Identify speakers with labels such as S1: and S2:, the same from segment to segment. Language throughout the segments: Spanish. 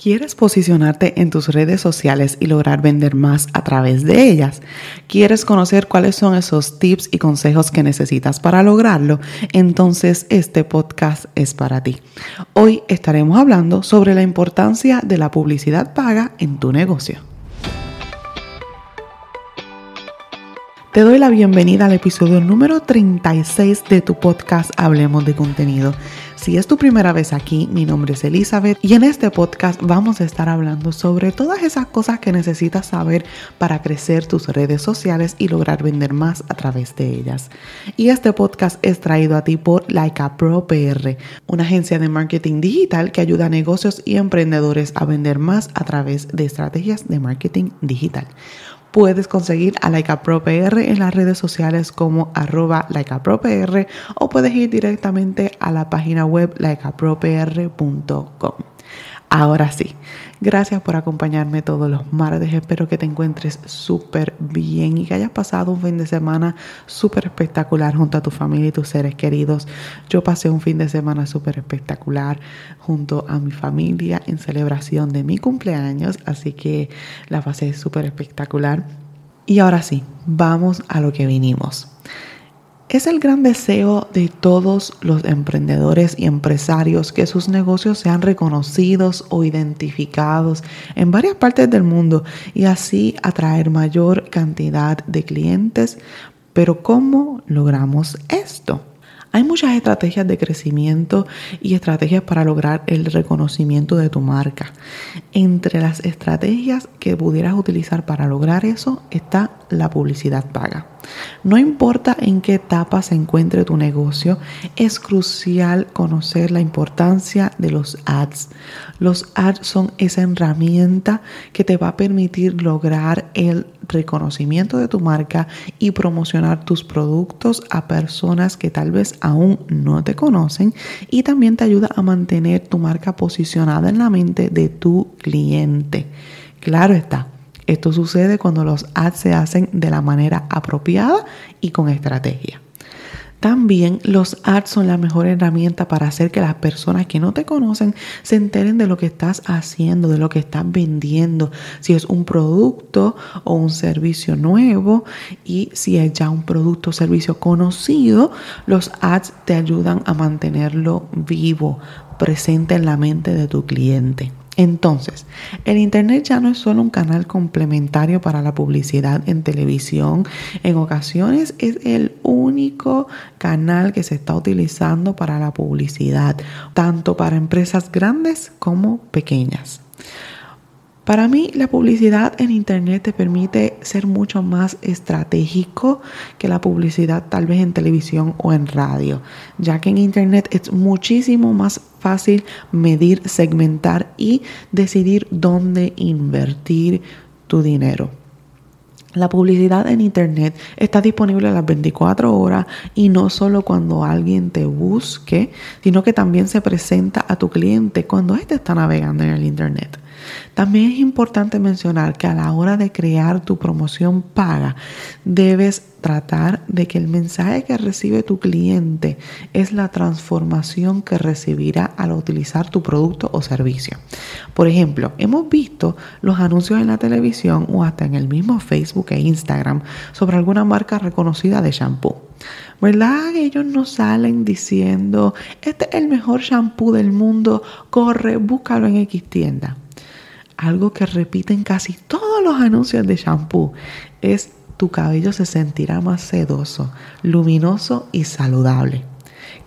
S1: ¿Quieres posicionarte en tus redes sociales y lograr vender más a través de ellas? ¿Quieres conocer cuáles son esos tips y consejos que necesitas para lograrlo? Entonces este podcast es para ti. Hoy estaremos hablando sobre la importancia de la publicidad paga en tu negocio. Te doy la bienvenida al episodio número 36 de tu podcast Hablemos de contenido. Si es tu primera vez aquí, mi nombre es Elizabeth y en este podcast vamos a estar hablando sobre todas esas cosas que necesitas saber para crecer tus redes sociales y lograr vender más a través de ellas. Y este podcast es traído a ti por Laika Pro PR, una agencia de marketing digital que ayuda a negocios y emprendedores a vender más a través de estrategias de marketing digital. Puedes conseguir a Laika Pro PR en las redes sociales como arroba PR o puedes ir directamente a la página web laicapropr.com. Ahora sí, gracias por acompañarme todos los martes. Espero que te encuentres súper bien y que hayas pasado un fin de semana súper espectacular junto a tu familia y tus seres queridos. Yo pasé un fin de semana súper espectacular junto a mi familia en celebración de mi cumpleaños, así que la pasé súper espectacular. Y ahora sí, vamos a lo que vinimos. Es el gran deseo de todos los emprendedores y empresarios que sus negocios sean reconocidos o identificados en varias partes del mundo y así atraer mayor cantidad de clientes. Pero ¿cómo logramos esto? Hay muchas estrategias de crecimiento y estrategias para lograr el reconocimiento de tu marca. Entre las estrategias que pudieras utilizar para lograr eso está la publicidad paga. No importa en qué etapa se encuentre tu negocio, es crucial conocer la importancia de los ads. Los ads son esa herramienta que te va a permitir lograr el reconocimiento de tu marca y promocionar tus productos a personas que tal vez aún no te conocen y también te ayuda a mantener tu marca posicionada en la mente de tu cliente. Claro está esto sucede cuando los ads se hacen de la manera apropiada y con estrategia. También los ads son la mejor herramienta para hacer que las personas que no te conocen se enteren de lo que estás haciendo, de lo que estás vendiendo, si es un producto o un servicio nuevo y si es ya un producto o servicio conocido, los ads te ayudan a mantenerlo vivo, presente en la mente de tu cliente. Entonces, el Internet ya no es solo un canal complementario para la publicidad en televisión, en ocasiones es el único canal que se está utilizando para la publicidad, tanto para empresas grandes como pequeñas. Para mí, la publicidad en Internet te permite ser mucho más estratégico que la publicidad tal vez en televisión o en radio, ya que en Internet es muchísimo más fácil medir, segmentar y decidir dónde invertir tu dinero. La publicidad en Internet está disponible a las 24 horas y no solo cuando alguien te busque, sino que también se presenta a tu cliente cuando éste está navegando en el Internet. También es importante mencionar que a la hora de crear tu promoción paga, debes tratar de que el mensaje que recibe tu cliente es la transformación que recibirá al utilizar tu producto o servicio. Por ejemplo, hemos visto los anuncios en la televisión o hasta en el mismo Facebook e Instagram sobre alguna marca reconocida de shampoo. ¿Verdad? Ellos no salen diciendo, este es el mejor shampoo del mundo, corre, búscalo en X tienda algo que repiten casi todos los anuncios de shampoo es tu cabello se sentirá más sedoso, luminoso y saludable.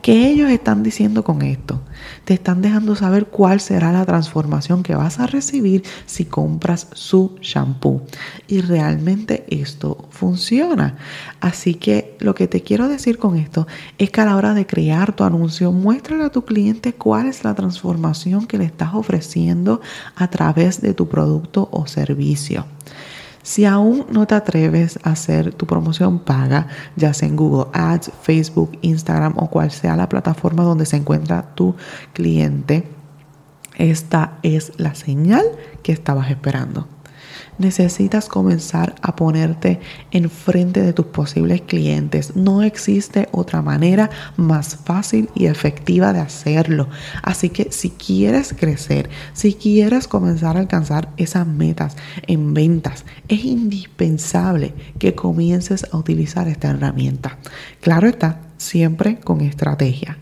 S1: ¿Qué ellos están diciendo con esto? Te están dejando saber cuál será la transformación que vas a recibir si compras su shampoo. Y realmente esto funciona. Así que lo que te quiero decir con esto es que a la hora de crear tu anuncio, muéstrale a tu cliente cuál es la transformación que le estás ofreciendo a través de tu producto o servicio. Si aún no te atreves a hacer tu promoción paga, ya sea en Google Ads, Facebook, Instagram o cual sea la plataforma donde se encuentra tu cliente, esta es la señal que estabas esperando. Necesitas comenzar a ponerte enfrente de tus posibles clientes. No existe otra manera más fácil y efectiva de hacerlo. Así que si quieres crecer, si quieres comenzar a alcanzar esas metas en ventas, es indispensable que comiences a utilizar esta herramienta. Claro está, siempre con estrategia.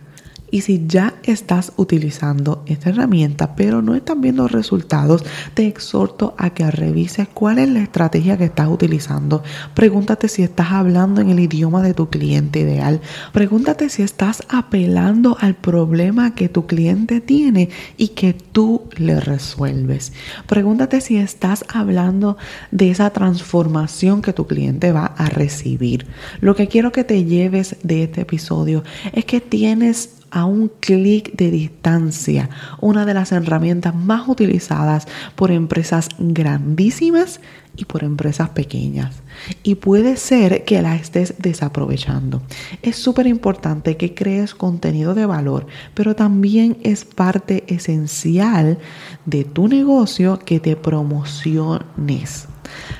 S1: Y si ya estás utilizando esta herramienta, pero no estás viendo resultados, te exhorto a que revises cuál es la estrategia que estás utilizando. Pregúntate si estás hablando en el idioma de tu cliente ideal. Pregúntate si estás apelando al problema que tu cliente tiene y que tú le resuelves. Pregúntate si estás hablando de esa transformación que tu cliente va a recibir. Lo que quiero que te lleves de este episodio es que tienes a un clic de distancia, una de las herramientas más utilizadas por empresas grandísimas y por empresas pequeñas. Y puede ser que la estés desaprovechando. Es súper importante que crees contenido de valor, pero también es parte esencial de tu negocio que te promociones.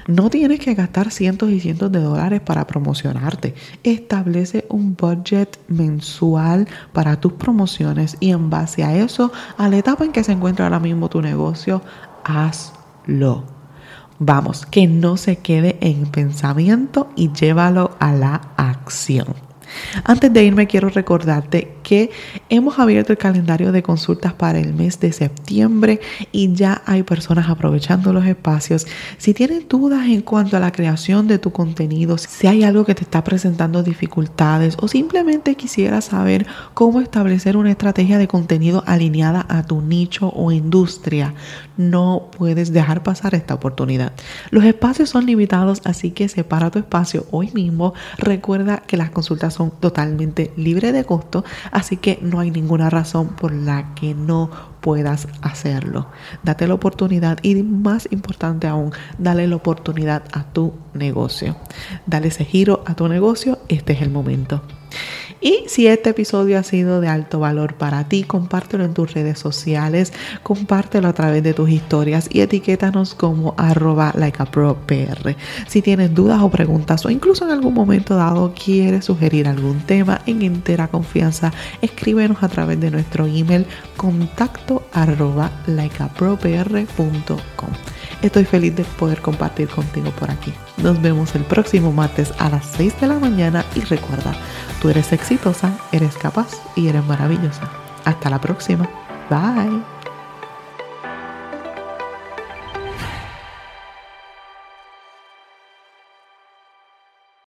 S1: No tienes que gastar cientos y cientos de dólares para promocionarte. Establece un budget mensual para tus promociones y en base a eso, a la etapa en que se encuentra ahora mismo tu negocio, hazlo. Vamos, que no se quede en pensamiento y llévalo a la acción. Antes de irme quiero recordarte hemos abierto el calendario de consultas para el mes de septiembre y ya hay personas aprovechando los espacios. Si tienes dudas en cuanto a la creación de tu contenido, si hay algo que te está presentando dificultades o simplemente quisieras saber cómo establecer una estrategia de contenido alineada a tu nicho o industria, no puedes dejar pasar esta oportunidad. Los espacios son limitados, así que separa tu espacio hoy mismo. Recuerda que las consultas son totalmente libres de costo, así que no hay ninguna razón por la que no puedas hacerlo. Date la oportunidad y más importante aún, dale la oportunidad a tu negocio. Dale ese giro a tu negocio, este es el momento. Y si este episodio ha sido de alto valor para ti, compártelo en tus redes sociales, compártelo a través de tus historias y etiquétanos como arroba likeapropr. Si tienes dudas o preguntas o incluso en algún momento dado quieres sugerir algún tema en entera confianza, escríbenos a través de nuestro email contacto arroba likeapropr.com. Estoy feliz de poder compartir contigo por aquí. Nos vemos el próximo martes a las 6 de la mañana y recuerda, tú eres exitosa, eres capaz y eres maravillosa. Hasta la próxima. Bye.